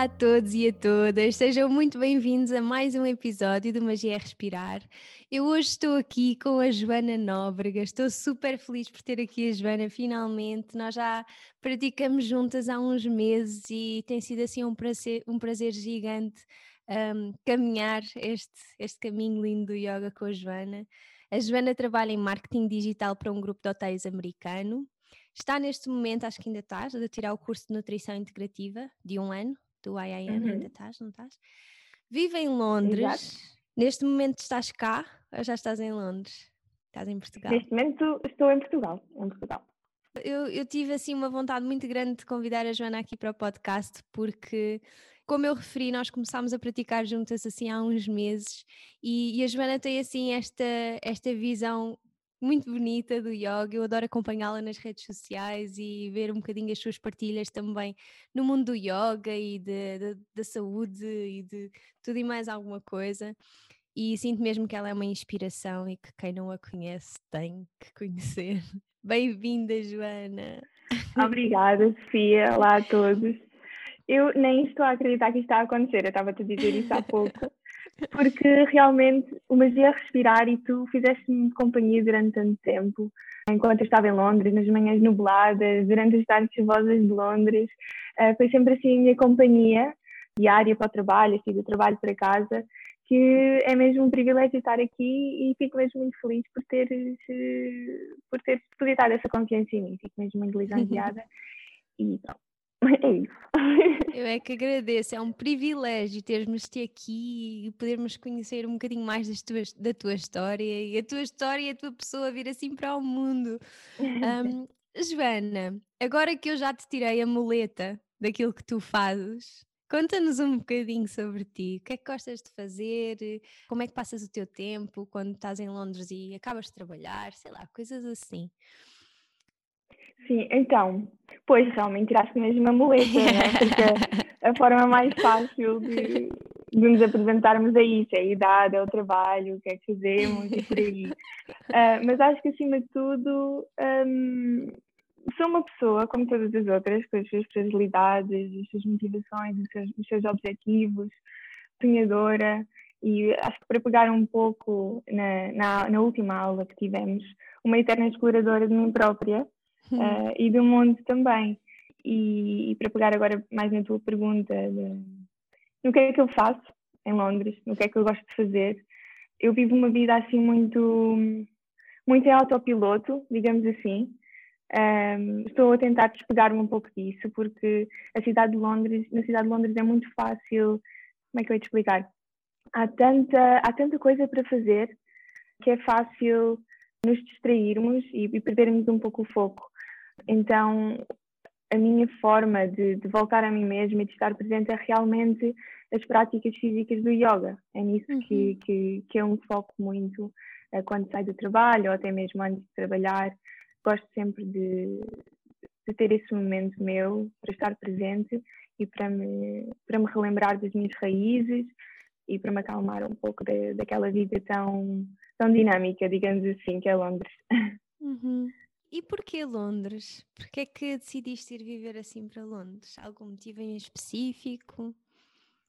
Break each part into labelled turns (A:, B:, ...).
A: Olá a todos e a todas, sejam muito bem-vindos a mais um episódio do Magia é Respirar. Eu hoje estou aqui com a Joana Nóbrega, estou super feliz por ter aqui a Joana finalmente. Nós já praticamos juntas há uns meses e tem sido assim um prazer, um prazer gigante um, caminhar este, este caminho lindo do yoga com a Joana. A Joana trabalha em marketing digital para um grupo de hotéis americano Está neste momento, acho que ainda estás, a tirar o curso de nutrição integrativa de um ano, do IIN, uhum. ainda estás, não estás? Vive em Londres. Exato. Neste momento estás cá ou já estás em Londres? Estás em Portugal?
B: Neste momento estou em Portugal, em Portugal.
A: Eu, eu, tive assim uma vontade muito grande de convidar a Joana aqui para o podcast porque como eu referi, nós começámos a praticar juntas assim há uns meses e, e, a Joana tem assim esta, esta visão muito bonita do yoga. Eu adoro acompanhá-la nas redes sociais e ver um bocadinho as suas partilhas também no mundo do yoga e de, de, da saúde e de tudo e mais alguma coisa. E sinto mesmo que ela é uma inspiração e que quem não a conhece tem que conhecer. Bem-vinda, Joana!
B: Obrigada, Sofia. Olá a todos. Eu nem estou a acreditar que isto está a acontecer. Eu estava-te a dizer isso há pouco porque realmente o magia respirar e tu fizeste-me companhia durante tanto tempo, enquanto eu estava em Londres, nas manhãs nubladas, durante as tardes chuvosas de Londres, uh, foi sempre assim a minha companhia diária para o trabalho, assim, do trabalho para casa, que é mesmo um privilégio estar aqui e fico mesmo muito feliz por teres, por teres depositado essa confiança em mim, fico mesmo muito lisonjeada e pronto. É isso.
A: Eu é que agradeço, é um privilégio termos-te aqui e podermos conhecer um bocadinho mais tuas, da tua história e a tua história e a tua pessoa vir assim para o mundo. Um, Joana, agora que eu já te tirei a muleta daquilo que tu fazes, conta-nos um bocadinho sobre ti. O que é que gostas de fazer? Como é que passas o teu tempo quando estás em Londres e acabas de trabalhar? Sei lá, coisas assim.
B: Sim, então, pois realmente tiraste mesmo a muleta, né? porque a forma mais fácil de, de nos apresentarmos é isso, é a idade, é o trabalho, o que é que fazemos e por aí. Uh, mas acho que acima de tudo um, sou uma pessoa, como todas as outras, com as suas fragilidades, as suas motivações, os seus, os seus objetivos, sonhadora, e acho que para pegar um pouco na, na, na última aula que tivemos, uma eterna exploradora de mim própria, uh, e do mundo também. E, e, para pegar agora mais na tua pergunta, de, no que é que eu faço em Londres, no que é que eu gosto de fazer, eu vivo uma vida assim muito, muito em autopiloto, digamos assim. Um, estou a tentar despegar-me um pouco disso, porque a cidade de Londres, na cidade de Londres é muito fácil, como é que eu ia te explicar? Há tanta, há tanta coisa para fazer que é fácil nos distrairmos e, e perdermos um pouco o foco. Então, a minha forma de, de, voltar a mim mesma e de estar presente é realmente as práticas físicas do yoga. É nisso uhum. que, que, que eu me foco muito uh, quando saio do trabalho ou até mesmo antes de trabalhar. Gosto sempre de, de ter esse momento meu para estar presente e para me, para me relembrar das minhas raízes e para me acalmar um pouco de, daquela vida tão, tão dinâmica, digamos assim, que é Londres.
A: Uhum. E porquê Londres? Porquê é que decidiste ir viver assim para Londres? Algum motivo em específico?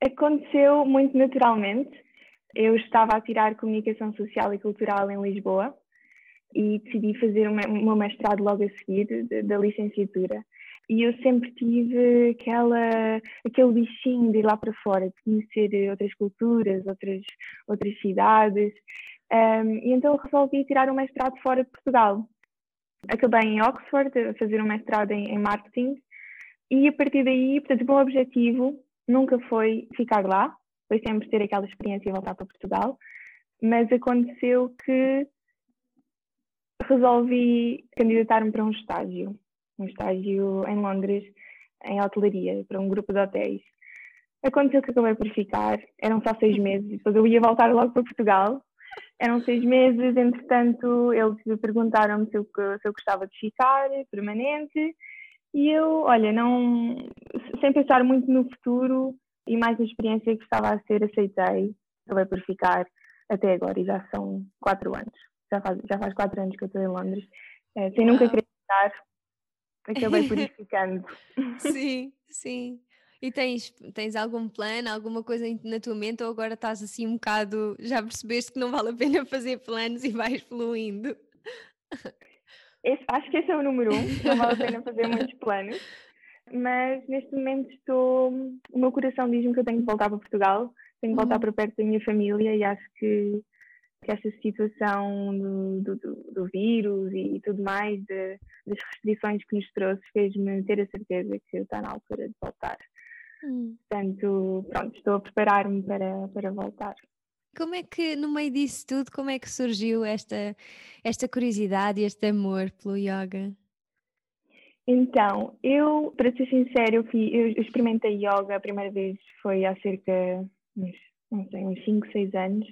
B: Aconteceu muito naturalmente. Eu estava a tirar Comunicação Social e Cultural em Lisboa e decidi fazer o meu mestrado logo a seguir da licenciatura. E eu sempre tive aquela, aquele bichinho de ir lá para fora, de conhecer outras culturas, outras, outras cidades. Um, e então resolvi tirar um mestrado fora de Portugal. Acabei em Oxford a fazer um mestrado em, em marketing e a partir daí, portanto, o meu objetivo nunca foi ficar lá, foi sempre ter aquela experiência e voltar para Portugal, mas aconteceu que resolvi candidatar-me para um estágio, um estágio em Londres, em hotelaria, para um grupo de hotéis. Aconteceu que acabei por ficar, eram só seis meses, depois eu ia voltar logo para Portugal. Eram seis meses, entretanto, eles perguntaram-me se eu, se eu gostava de ficar permanente e eu, olha, não, sem pensar muito no futuro e mais na experiência que estava a ser, aceitei. Acabei por ficar até agora e já são quatro anos. Já faz, já faz quatro anos que eu estou em Londres. É, sem nunca acreditar, acabei por ir ficando.
A: Sim, sim. E tens, tens algum plano, alguma coisa na tua mente ou agora estás assim um bocado, já percebeste que não vale a pena fazer planos e vais fluindo?
B: Esse, acho que esse é o número um, não vale a pena fazer muitos planos. Mas neste momento estou. O meu coração diz-me que eu tenho que voltar para Portugal, tenho que voltar uhum. para perto da minha família e acho que, que esta situação do, do, do vírus e, e, tudo mais, de, das restrições que nos trouxe, fez-me ter a certeza que está na altura de voltar. Uhum. Portanto, pronto, estou a preparar-me para, para voltar.
A: Como é que, no meio disso tudo, como é que surgiu esta, esta curiosidade e este amor pelo yoga?
B: Então, eu, para ser sincero, eu, fui, eu experimentei yoga a primeira vez foi há cerca, uns, não sei, uns 5, 6 anos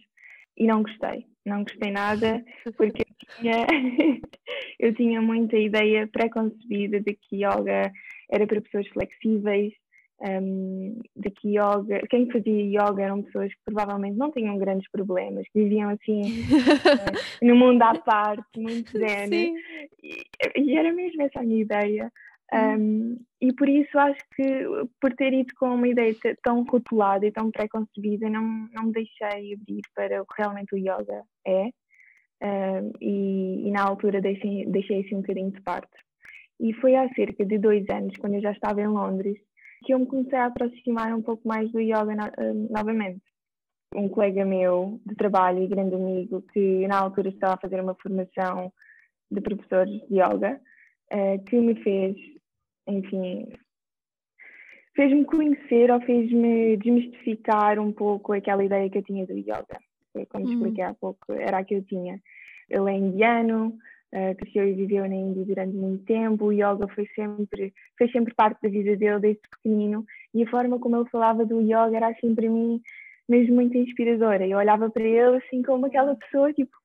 B: e não gostei. Não gostei nada porque eu tinha, eu tinha muita ideia pré-concebida de que yoga era para pessoas flexíveis, um, de que yoga, quem fazia yoga eram pessoas que provavelmente não tinham grandes problemas, que viviam assim uh, no mundo à parte, muito zen. E, e, era mesmo essa a minha ideia. Um, e por isso acho que por ter ido com uma ideia tão rotulada e tão pré-concebida, não, não me deixei abrir para o que realmente o yoga é. Um, e, e, na altura deixei, deixei assim um bocadinho de parte. E foi há cerca de dois anos, quando eu já estava em Londres, que eu me comecei a aproximar um pouco mais do yoga uh, novamente. Um colega meu de trabalho e grande amigo que na altura estava a fazer uma formação de professores de yoga, uh, que me fez, enfim, fez-me conhecer ou fez-me desmistificar um pouco aquela ideia que eu tinha do yoga. Como uhum. expliquei há pouco, era a que eu tinha. Ele é indiano, uh, cresceu e viveu na Índia durante muito tempo, o yoga foi sempre, fez sempre parte da vida dele desde pequenino e a forma como ele falava do yoga era assim para mim mesmo muito inspiradora. Eu olhava para ele assim como aquela pessoa, tipo,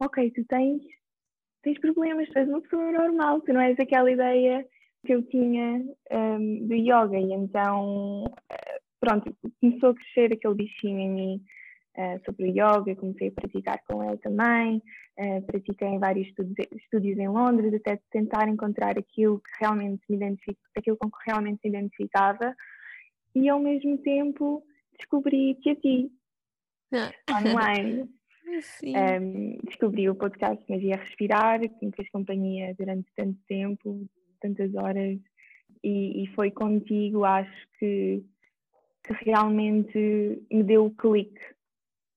B: ok, tu tens, tens problemas, tu és uma pessoa normal, tu não és aquela ideia que eu tinha um, do yoga e então, pronto, começou a crescer aquele bichinho em mim uh, sobre o yoga, comecei a praticar com ele também, uh, pratiquei em vários estudos, estúdios em Londres, até tentar encontrar aquilo que realmente me identifica, aquilo com que realmente se identificava, e ao mesmo tempo descobri-te a ti, online. Um, descobri o podcast Magia Respirar, que me fez companhia durante tanto tempo, tantas horas, e, e foi contigo, acho que, que realmente me deu o clique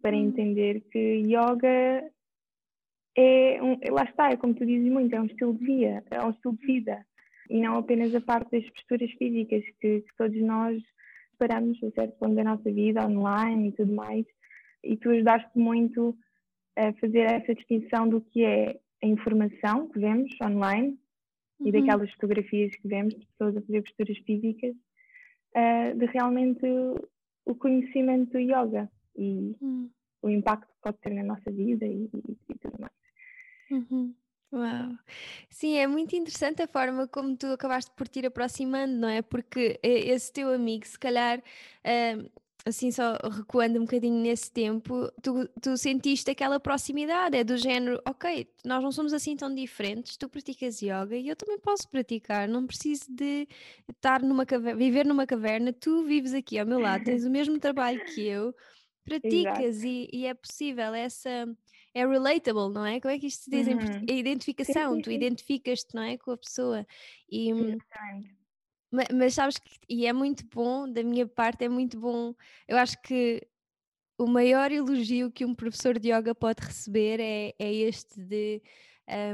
B: para hum. entender que yoga é um, lá está, é como tu dizes muito, é um estilo de vida, é um estilo de vida e não apenas a parte das posturas físicas que, que todos nós paramos a certo ponto da nossa vida online e tudo mais e tu ajudaste muito a fazer essa distinção do que é a informação que vemos online uhum. e daquelas fotografias que vemos de pessoas a fazer posturas físicas uh, de realmente o conhecimento do yoga e hum. o impacto que pode ter na nossa vida e, e, e tudo mais.
A: Uhum. Uau! Sim, é muito interessante a forma como tu acabaste por te ir aproximando, não é? Porque esse teu amigo, se calhar, assim só recuando um bocadinho nesse tempo, tu, tu sentiste aquela proximidade, é do género, ok, nós não somos assim tão diferentes, tu praticas yoga e eu também posso praticar, não preciso de estar numa caverna, viver numa caverna, tu vives aqui ao meu lado, tens o mesmo trabalho que eu praticas e, e, é possível essa, é relatable, não é? Como é que isto se diz? Uhum. É identificação, sim, sim, tu identificas-te, não é? Com a pessoa. E, hum, mas, mas, sabes que, e é muito bom, da minha parte, é muito bom. Eu acho que o maior elogio que um professor de yoga pode receber é, é este de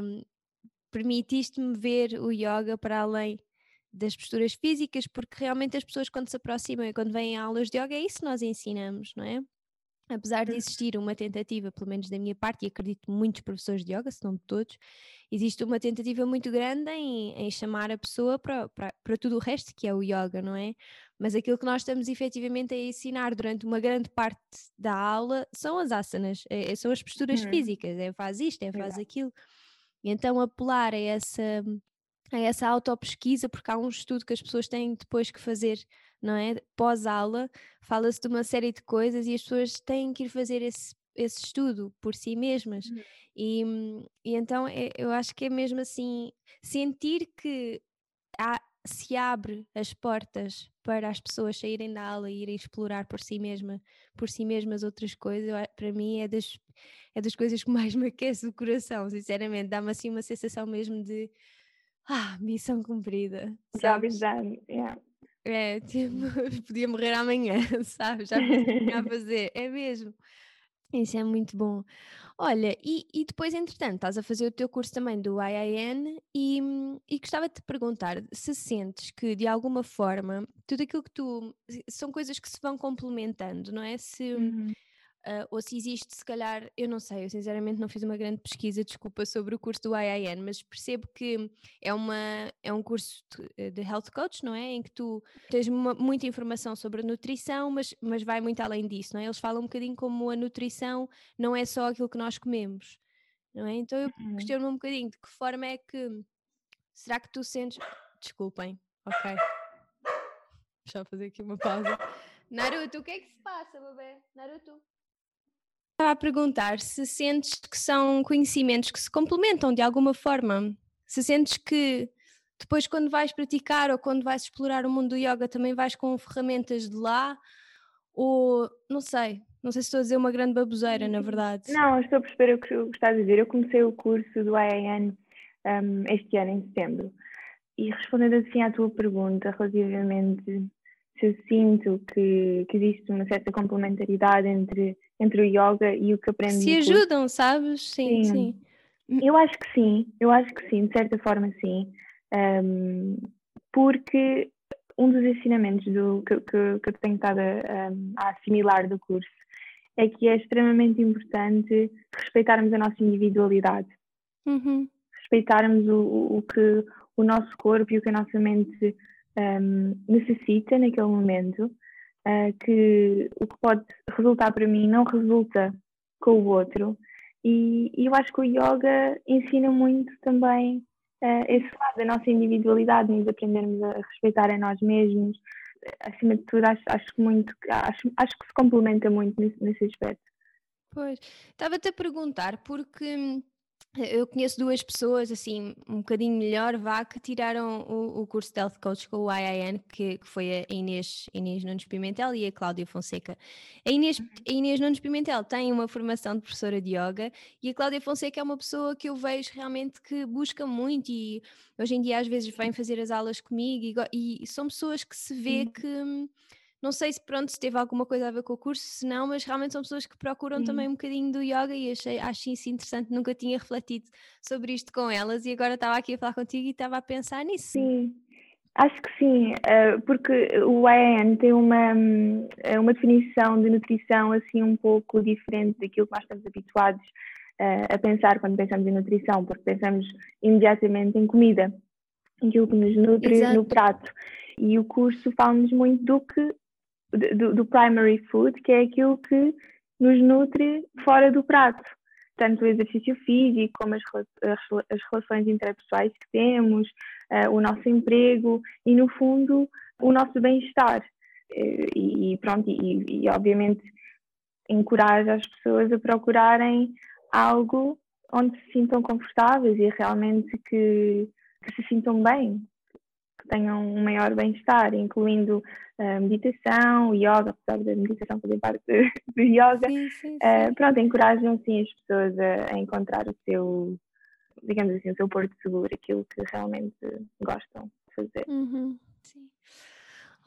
A: um, permitiste-me ver o yoga para além das posturas físicas, porque realmente as pessoas quando se aproximam e quando vêm a aulas de yoga é isso que nós ensinamos, não é? Apesar de existir uma tentativa, pelo menos da minha parte, e acredito muitos professores de yoga, se não de todos, existe uma tentativa muito grande em, em chamar a pessoa para, para, para, tudo o resto que é o yoga, não é? Mas aquilo que nós estamos efetivamente a ensinar durante uma grande parte da aula são as asanas, é, é são as posturas uhum. físicas, é faz isto, é faz aquilo. Então apelar a essa, a essa autopesquisa, porque há um estudo que as pessoas têm depois que fazer não é? Pós-aula, fala-se de uma série de coisas e as pessoas têm que ir fazer esse, esse estudo por si mesmas. Uhum. E, e então é, eu acho que é mesmo assim, sentir que há, se abre as portas para as pessoas saírem da aula e irem explorar por si mesma, por si mesmas outras coisas, para mim é das, é das coisas que mais me aquece o coração, sinceramente, dá-me assim uma sensação mesmo de ah, missão cumprida.
B: Job is done, yeah.
A: É, tipo, podia morrer amanhã, sabe? Já tinha a fazer, é mesmo. Isso é muito bom. Olha, e, e depois, entretanto, estás a fazer o teu curso também do IIN e, e gostava de te perguntar se sentes que, de alguma forma, tudo aquilo que tu. são coisas que se vão complementando, não é? Se, uhum uh, ou se existe, se calhar, eu não sei, eu sinceramente não fiz uma grande pesquisa, desculpa, sobre o curso do IIN, mas percebo que é, uma, é um curso de, eh, de health coach, não é? Em que tu tens uma, muita informação sobre a nutrição, mas, mas vai muito além disso, não é? Eles falam um bocadinho como a nutrição não é só aquilo que nós comemos, não é? Então eu uhum. questiono-me um bocadinho de que forma é que. Será que tu sentes. Desculpem, ok. Deixa eu fazer aqui uma pausa. Naruto, o que é que se passa, bebê? Naruto? Estava a perguntar se sentes que são conhecimentos que se complementam de alguma forma. Se sentes que depois, quando vais praticar ou quando vais explorar o mundo do yoga, também vais com ferramentas de lá, ou não sei, não sei se estou a dizer uma grande baboseira, na verdade.
B: Não, estou a perceber o que estás a dizer. Eu comecei o curso do IAN um, este ano, em setembro, e respondendo assim à tua pergunta relativamente se eu sinto que, que existe uma certa complementaridade entre, entre o yoga e o que aprendo.
A: Se ajudam, sabes? Sim, sim, sim.
B: Eu acho que sim, eu acho que sim, de certa forma sim. Um, porque um dos ensinamentos do, que, que, que eu tenho estado a, a, assimilar do curso é que é extremamente importante respeitarmos a nossa individualidade.
A: Uhum.
B: Respeitarmos o, o que o nosso corpo e o que a nossa mente um, necessita naquele momento, uh, que o que pode resultar para mim não resulta com o outro. E, e eu acho que o yoga ensina muito também uh, esse lado da nossa individualidade, nos aprendermos a respeitar a nós mesmos. Acima de tudo, acho, acho, muito, acho, acho que se complementa muito nesse, nesse aspecto.
A: Pois, estava-te a perguntar porque eu conheço duas pessoas, assim, um bocadinho melhor, vá, que tiraram o, o curso de Health Coach com o IIN, que, que foi a Inês, Inês Nunes Pimentel e a Cláudia Fonseca. A Inês, uhum. a Inês Nunes Pimentel tem uma formação de professora de yoga e a Cláudia Fonseca é uma pessoa que eu vejo realmente que busca muito e hoje em dia às vezes vem fazer as aulas comigo e, e são pessoas que se vê que não sei se pronto se teve alguma coisa a ver com o curso, se não, mas realmente são pessoas que procuram também um bocadinho do yoga e achei, acho isso interessante, nunca tinha refletido sobre isto com elas e agora estava aqui a falar contigo e estava a pensar nisso.
B: Sim, acho que sim, eh, porque o IAN tem uma, eh, uma definição de nutrição assim um pouco diferente daquilo que nós estamos habituados eh, a pensar quando pensamos em nutrição, porque pensamos imediatamente em comida, aquilo que nos nutre Exato. no prato. E o curso fala-nos muito do que do, do primary food, que é aquilo que nos nutre fora do prato. Tanto o exercício físico, como as, as relações interpessoais que temos, uh, o nosso emprego e, no fundo, o nosso bem-estar. Uh, e, pronto, e, e obviamente encoraja as pessoas a procurarem algo onde se sintam confortáveis e realmente que, que se sintam bem. Que tenham um maior bem-estar, incluindo uh, meditação, yoga, apesar da meditação fazer parte do yoga. Sim, sim, sim. Uh, pronto, encorajam sim as pessoas a, a, encontrar o seu, digamos assim, o seu porto seguro, aquilo que realmente gostam de fazer.
A: Uhum, sim.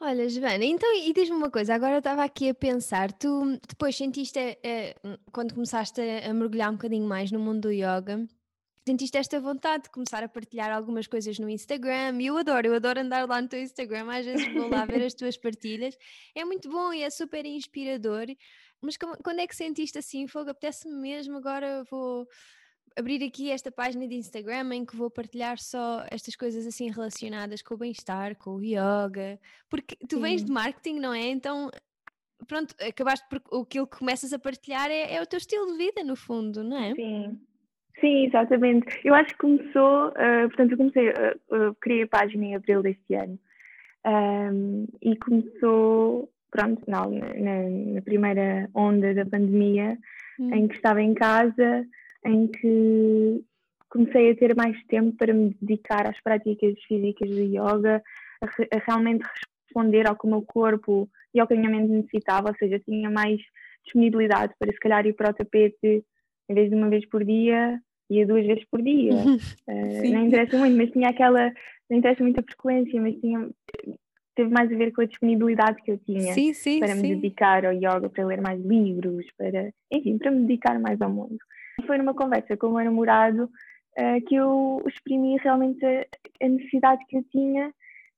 A: Olha, Joana, então, e diz-me uma coisa, agora eu estava aqui a pensar, tu depois sentiste, eh, quando começaste a mergulhar um bocadinho mais no mundo do yoga, sentiste esta vontade de começar a partilhar algumas coisas no Instagram e eu adoro, eu adoro andar lá no teu Instagram, às vezes vou lá ver as tuas partilhas, é muito bom e é super inspirador, mas quando é que sentiste assim, fogo, apetece-me mesmo, agora vou abrir aqui esta página de Instagram em que vou partilhar só estas coisas assim relacionadas com o bem-estar, com o yoga, porque tu Sim. vens de marketing, não é? Então pronto, acabaste por aquilo que começas a partilhar é, é, o teu estilo de vida, no fundo, não é?
B: Sim, Sim, exatamente. Eu acho que começou, uh, portanto, eu comecei, uh, uh, criei a página em abril deste ano um, e começou, pronto, não, na, na, primeira onda da pandemia, hum. em que estava em casa, em que comecei a ter mais tempo para me dedicar às práticas físicas do yoga, a, a realmente responder ao que o meu corpo e ao que a minha mente necessitava, ou seja, tinha mais disponibilidade para se calhar ir para o tapete em vez de uma vez por dia, ia duas vezes por dia. uh, não interessa muito, mas tinha aquela. Não interessa muito a frequência, mas tinha, teve mais a ver com a disponibilidade que eu tinha
A: sim, sim,
B: para me dedicar ao yoga, para ler mais livros, para, enfim, para me dedicar mais ao mundo. Foi numa conversa com o meu namorado uh, que eu exprimi realmente a, a, necessidade que eu tinha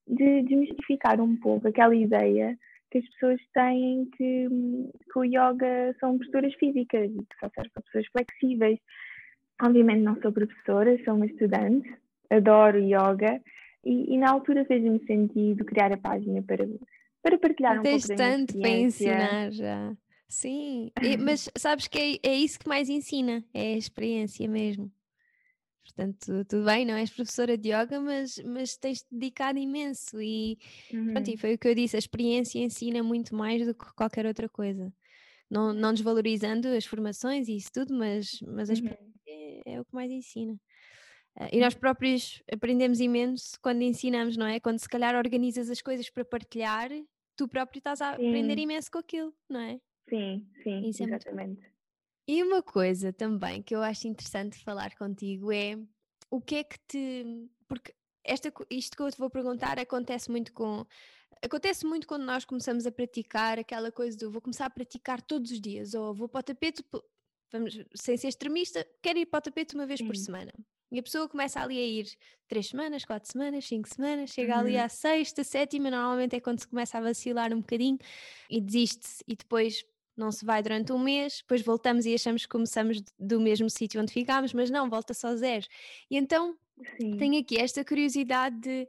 B: de desmistificar um pouco aquela ideia que as pessoas têm que, que o yoga são posturas físicas e que só serve para pessoas flexíveis. Obviamente não sou professora, sou uma estudante, adoro yoga e, e na altura fez-me sentido criar a página para, para partilhar um pouco da tanto
A: para ensinar já. Sim, e, mas sabes que é, é isso que mais ensina, é a experiência mesmo. Portanto, tudo bem, não és professora de yoga, mas, mas tens dedicado imenso e, uhum. pronto, e foi o que eu disse, a experiência ensina muito mais do que qualquer outra coisa. Não, não desvalorizando as formações e isso tudo, mas, mas a experiência uhum. é, é, o que mais ensina. Uh, e nós próprios aprendemos imenso quando ensinamos, não é? Quando se calhar organizas as coisas para partilhar, tu próprio estás a sim. aprender imenso com aquilo, não é?
B: Sim, sim, isso exatamente. É
A: e uma coisa também que eu acho interessante falar contigo é o que é que te. Porque esta, isto que eu te vou perguntar acontece muito com. Acontece muito quando nós começamos a praticar aquela coisa do vou começar a praticar todos os dias, ou vou para o tapete, vamos, sem ser extremista, quero ir para o tapete uma vez Sim. por semana. E a pessoa começa ali a ir três semanas, quatro semanas, cinco semanas, chega uhum. ali à sexta, sétima, normalmente é quando se começa a vacilar um bocadinho e desiste e depois não se vai durante um mês, depois voltamos e achamos que começamos do mesmo sítio onde ficámos, mas não, volta só zero. E então Sim. tenho aqui esta curiosidade de,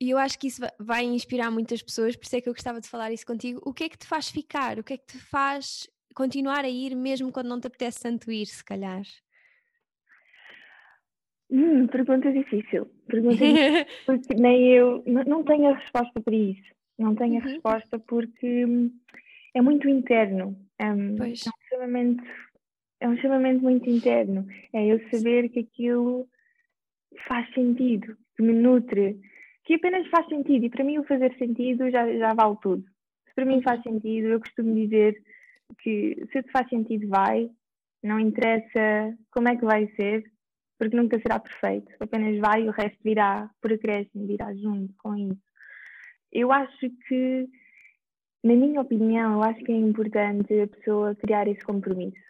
A: e eu acho que isso vai inspirar muitas pessoas, por isso é que eu gostava de falar isso contigo. O que é que te faz ficar? O que é que te faz continuar a ir mesmo quando não te apetece tanto ir, se calhar?
B: Hum, pergunta difícil. Pergunta difícil porque nem eu não tenho a resposta para isso. Não tenho a uhum. resposta porque hum, é muito interno. É, um, é, um chamamento, é um chamamento muito interno. É eu saber que aquilo faz sentido, que me nutre, que apenas faz sentido. E para mim, o fazer sentido já, já vale tudo. Se para mim faz sentido, eu costumo dizer que se te faz sentido, vai. Não interessa como é que vai ser, porque nunca será perfeito. Apenas vai e o resto virá por acréscimo, virá junto com isso. Eu acho que na minha opinião, eu acho que é importante a pessoa criar esse compromisso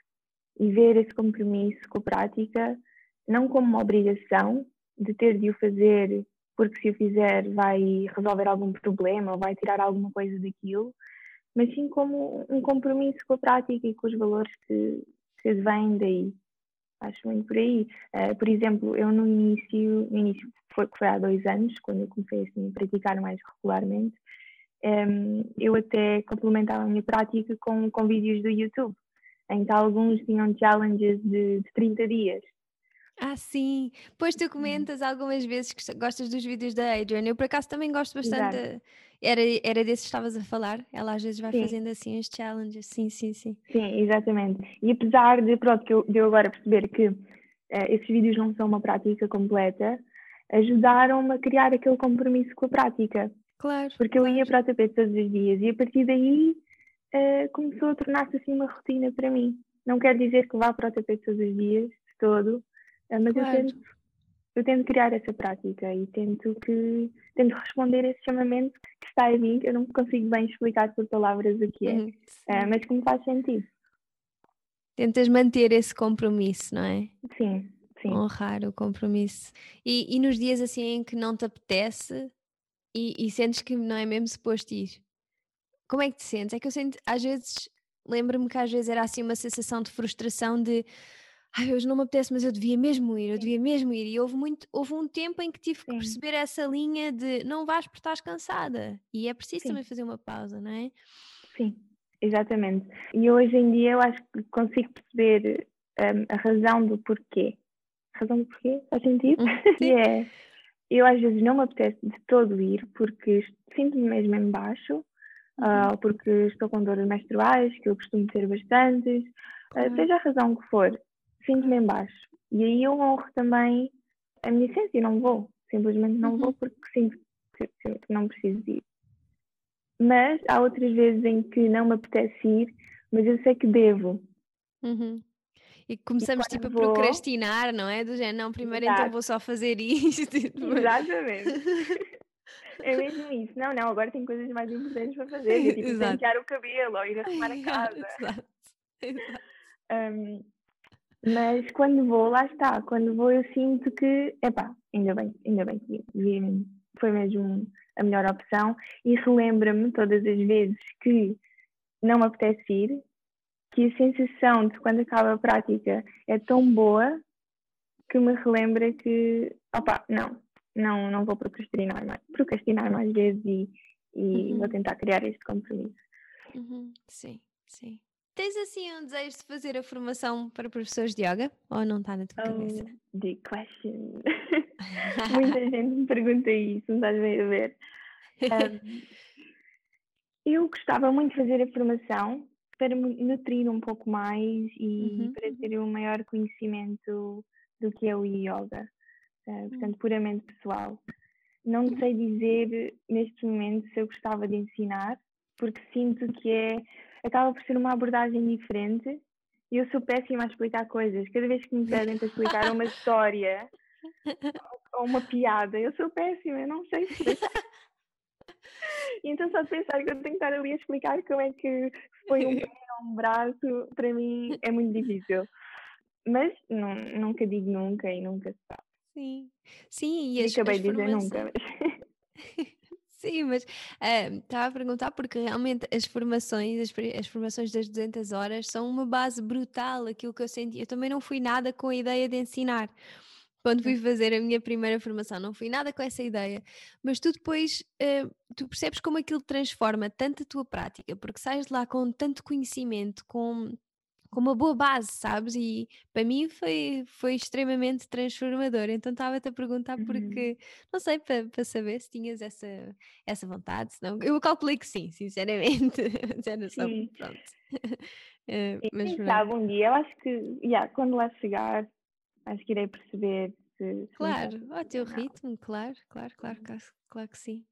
B: e ver esse compromisso com a prática não como uma obrigação de ter de o fazer porque se o fizer vai resolver algum problema ou vai tirar alguma coisa daquilo, mas sim como um compromisso com a prática e com os valores que, que vêm daí. Acho muito por aí. Uh, por exemplo, eu no início, no início foi, foi há dois anos, quando eu comecei assim, a praticar mais regularmente, um, eu até complementava a minha prática com, com vídeos do YouTube, em que alguns tinham challenges de, de 30 dias.
A: Ah, sim. Pois tu comentas algumas vezes que gostas dos vídeos da Adrian. Eu, por acaso, também gosto bastante. De... Era, era desses que estavas a falar? Ela às vezes vai sim. fazendo assim os challenges. Sim, sim, sim.
B: Sim, exatamente. E apesar de, pronto, que eu, de eu agora perceber que uh, esses vídeos não são uma prática completa, ajudaram-me a criar aquele compromisso com a prática.
A: Claro.
B: Porque
A: claro.
B: eu ia para o tapete todos os dias e a partir daí uh, começou a tornar-se assim uma rotina para mim. Não quer dizer que vá para o tapete todos os dias, de todo, mas claro. eu, tento, eu tento criar essa prática e tento, que, tento responder esse chamamento que está em mim, eu não consigo bem explicar por palavras o que é, uh, mas que me faz sentido.
A: Tentas manter esse compromisso, não é?
B: Sim, sim.
A: Honrar o compromisso. E, e nos dias assim em que não te apetece e, e sentes que não é mesmo suposto ir, como é que te sentes? É que eu sinto, às vezes, lembro-me que às vezes era assim uma sensação de frustração de ai, hoje não me apetece, mas eu devia mesmo ir, eu devia mesmo ir. E houve, muito, houve um tempo em que tive que Sim. perceber essa linha de não vais porque estás cansada. E é preciso Sim. também fazer uma pausa, não é?
B: Sim. Exatamente. E hoje em dia eu acho que consigo perceber um, a razão do porquê. A razão do porquê? Faz sentido? que é, eu às vezes não me apetece de todo ir porque sinto-me mesmo em baixo, uhum. uh, porque estou com dores menstruais, que eu costumo ter bastantes, uh, seja a razão que for, sinto-me em baixo. E aí eu honro também a minha essência e não vou. Simplesmente não uhum. vou porque sinto que, não preciso ir. Mas há outras vezes em que não me apetece ir, mas eu sei que devo.
A: Uhum. E começamos e tipo a vou... procrastinar, não é? Do género, não, primeiro Exato. então vou só fazer isto.
B: Exatamente. é mesmo isso. Não, não, agora tem coisas mais importantes para fazer. Tipo, pentear o cabelo ou ir arrumar a casa. Exato. Exato. Um, mas quando vou, lá está. Quando vou, eu sinto que, epá, ainda bem, ainda bem que foi mesmo a melhor opção e relembra-me todas as vezes que não me apetece ir, que a sensação de quando acaba a prática é tão boa que me relembra que, opa, não, não, não vou procrastinar mais, procrastinar mais vezes e, e uhum. vou tentar criar este compromisso.
A: Uhum. Sim, sim. Tens assim um desejo de fazer a formação para professores de yoga ou não está na tua oh, cabeça?
B: The question. Muita gente me pergunta isso, não estás bem a ver? Um, eu gostava muito de fazer a formação para me nutrir um pouco mais e uhum. para ter um maior conhecimento do que é o yoga, uh, portanto, puramente pessoal. Não sei dizer neste momento se eu gostava de ensinar, porque sinto que é acaba por ser uma abordagem diferente e eu sou péssima a explicar coisas. Cada vez que me pedem para explicar uma história ou uma piada, eu sou péssima, eu não sei explicar. E então só de pensar que eu tenho que estar ali a explicar como é que foi um pé ou um braço, para mim é muito difícil. Mas não, nunca digo nunca e nunca se sabe.
A: Sim, sim, e, as,
B: acabei de dizer nunca. Mas...
A: Sim, mas uh, estava a perguntar porque realmente as formações, as, as, formações das 200 horas são uma base brutal, aquilo que eu senti. Eu também não fui nada com a ideia de ensinar. Quando fui fazer a minha primeira formação, não fui nada com essa ideia, mas tu depois uh, tu percebes como aquilo transforma tanto a tua prática, porque sais de lá com tanto conhecimento, com com uma boa base, sabes? E para mim foi, foi extremamente transformador. Então estava-te a perguntar uhum. porque, não sei, para, para saber se tinhas essa, essa vontade. Senão, eu calculei que sim, sinceramente. só, sim. pronto.
B: uh, mas Quem sabe um dia, eu acho que yeah, quando lá chegar, acho que irei perceber se.
A: Claro, ao teu ritmo, claro, claro, claro, claro, claro que sim.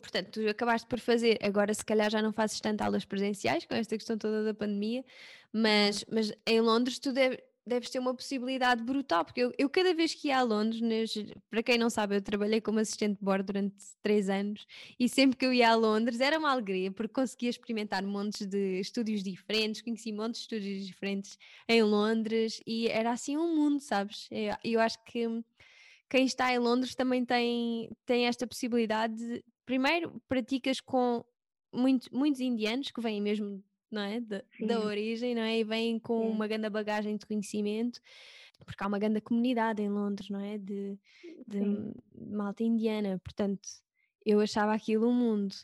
A: Portanto, tu acabaste por fazer, agora se calhar já não fazes tanto aulas presenciais com esta questão toda da pandemia, mas, mas em Londres tu deve, deves ter uma possibilidade brutal, porque eu, eu cada vez que ia a Londres, para quem não sabe, eu trabalhei como assistente de bordo durante três anos e sempre que eu ia a Londres era uma alegria, porque conseguia experimentar montes de estúdios diferentes, conheci montes de estúdios diferentes em Londres e era assim um mundo, sabes? Eu, eu acho que quem está em Londres também tem, tem esta possibilidade de, primeiro praticas com muito, muitos indianos que vêm mesmo não é? da, da origem não é? e vêm com Sim. uma grande bagagem de conhecimento porque há uma grande comunidade em Londres não é de, de malta indiana portanto eu achava aquilo um mundo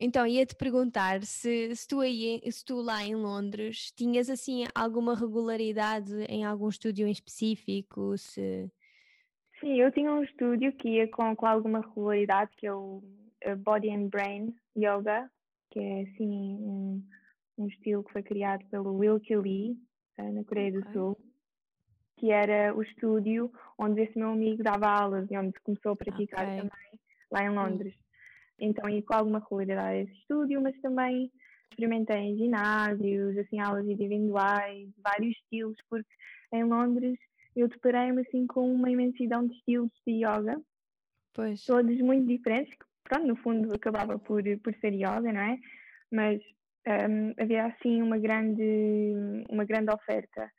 A: então ia-te perguntar se, se, tu aí, se tu lá em Londres tinhas assim alguma regularidade em algum estúdio em específico se
B: Sim, eu tinha um estúdio que ia com, com alguma regularidade que eu Body and Brain Yoga, que é assim um, um estilo que foi criado pelo Wilkie Lee, uh, na Coreia okay. do Sul. que era o estúdio onde esse meu amigo dava aulas e onde começou a praticar okay. também, lá em. Londres. Então, ia com alguma regularidade a esse estúdio, mas também experimentei em ginásios, assim, aulas individuais, vários estilos, porque em Londres eu deparei-me assim com uma imensidão de estilos de yoga,
A: pois.
B: todos muito diferentes, que, pronto, no fundo acabava por, por ser yoga, não é? Mas um, havia assim uma grande, uma grande oferta.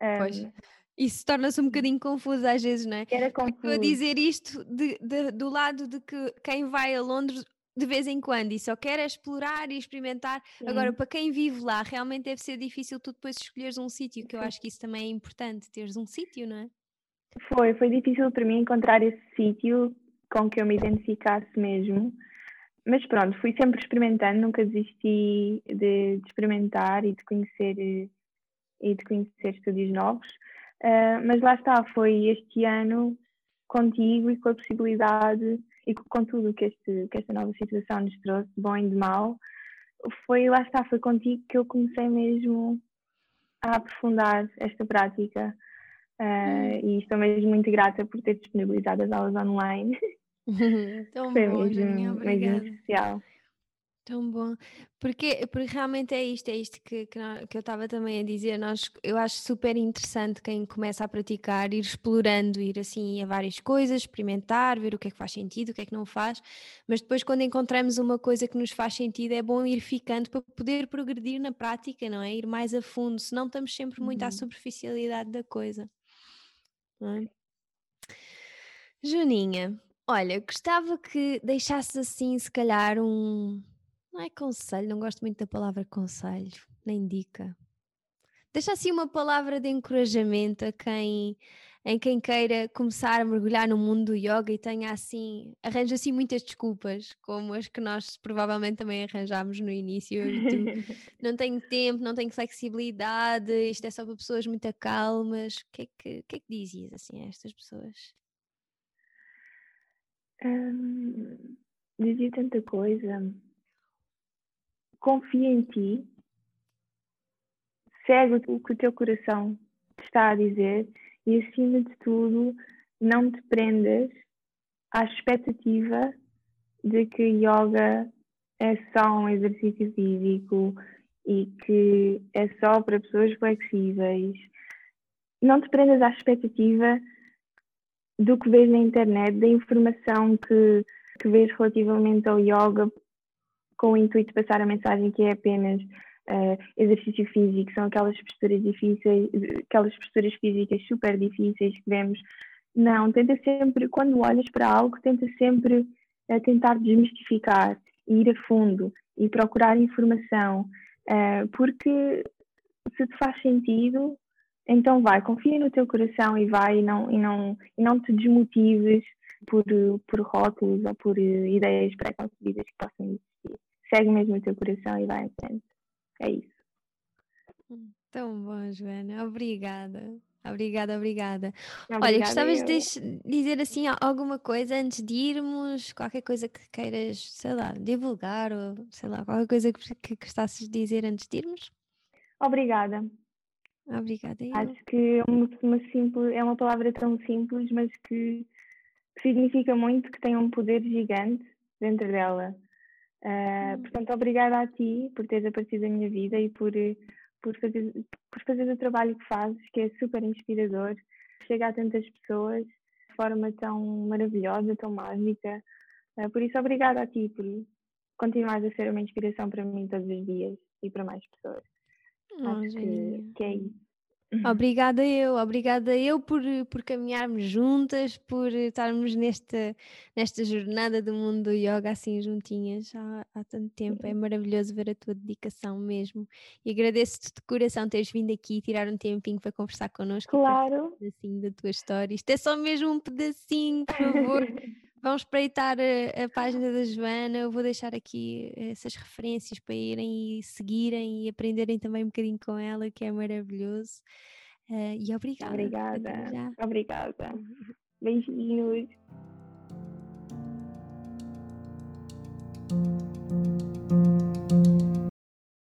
A: Um, pois. Isso torna-se um bocadinho confuso às vezes, não é?
B: Era confuso.
A: Estou a dizer isto de, de, do lado de que quem vai a Londres de vez em quando e só quer explorar e experimentar. Sim. Agora, para quem vive lá, realmente deve ser difícil tu depois escolheres um sítio, que eu acho que isso também é importante, teres um sítio, não é?
B: Foi, foi difícil para mim encontrar esse sítio com que eu me identificasse mesmo. Mas pronto, fui sempre experimentando, nunca desisti de, de experimentar e de conhecer e de conhecer estúdios novos. Uh, mas lá está, foi este ano contigo e com a possibilidade e com tudo que, este, que esta nova situação nos trouxe, de bom e de mal, foi lá está, foi contigo que eu comecei mesmo a aprofundar esta prática. Uh, e estou mesmo muito grata por ter disponibilizado as aulas online.
A: Tão foi bom,
B: mesmo, mesmo especial.
A: Tão bom, porque, porque realmente é isto, é isto que, que, que eu estava também a dizer. Nós, eu acho super interessante quem começa a praticar, ir explorando, ir assim a várias coisas, experimentar, ver o que é que faz sentido, o que é que não faz, mas depois, quando encontramos uma coisa que nos faz sentido, é bom ir ficando para poder progredir na prática, não é? Ir mais a fundo, senão estamos sempre muito à uhum. superficialidade da coisa. Não é? Joaninha, olha, gostava que deixasses assim, se calhar, um não é conselho, não gosto muito da palavra conselho, nem dica. Deixa assim uma palavra de encorajamento a quem, em quem queira começar a mergulhar no mundo do yoga e tenha assim, arranja assim muitas desculpas, como as que nós provavelmente também arranjámos no início. não tenho tempo, não tenho flexibilidade, isto é só para pessoas muito calmas. O que é que, que, é que dizias assim a estas pessoas?
B: Hum, dizia tanta coisa confia em ti, segue o que o teu coração te está a dizer e, acima de tudo, não te prendas à expectativa de que yoga é só um exercício físico e que é só para pessoas flexíveis. Não te prendas à expectativa do que vês na internet, da informação que, que vês relativamente ao yoga, com o intuito de passar a mensagem que é apenas uh, exercício físico, são aquelas posturas difíceis, aquelas posturas físicas super difíceis que vemos. Não, tenta sempre, quando olhas para algo, tenta sempre uh, tentar desmistificar e ir a fundo e procurar informação, uh, porque se te faz sentido, então vai, confia no teu coração e vai e não, e não, e não te desmotives por, por rótulos ou por ideias pré-concebidas que possam existir segue mesmo o teu coração e vai em frente. É isso.
A: Tão bom, Joana. Obrigada. Obrigada, obrigada. obrigada Olha, gostavas de dizer assim alguma coisa antes de irmos? Qualquer coisa que queiras, sei lá, divulgar ou sei lá, qualquer coisa que, que gostasses de dizer antes de irmos?
B: Obrigada.
A: Obrigada. Eu.
B: Acho que é uma, uma, simples, é uma palavra tão simples, mas que significa muito, que tem um poder gigante dentro dela. Uh, portanto, obrigada a ti por teres aparecido na minha vida e por, por, fazer, por fazer o trabalho que fazes, que é super inspirador, chega a tantas pessoas de forma tão maravilhosa, tão mágica. Uh, por isso, obrigada a ti por continuar a ser uma inspiração para mim todos os dias e para mais pessoas.
A: Acho
B: que, que é isso.
A: Obrigada eu, obrigada eu por, por caminharmos juntas, por estarmos nesta, nesta jornada do mundo do yoga assim juntinhas há, há tanto tempo. É maravilhoso ver a tua dedicação mesmo. E agradeço-te de coração teres vindo aqui tirar um tempinho para conversar connosco.
B: Claro.
A: Um pedacinho da tua história. Isto é só mesmo um pedacinho, por favor. Vão espreitar a, a, página da Joana, eu vou deixar aqui essas referências para irem e seguirem e aprenderem também um bocadinho com ela, que é maravilhoso. Uh, e obrigada.
B: Obrigada. Obrigada. Beijinhos.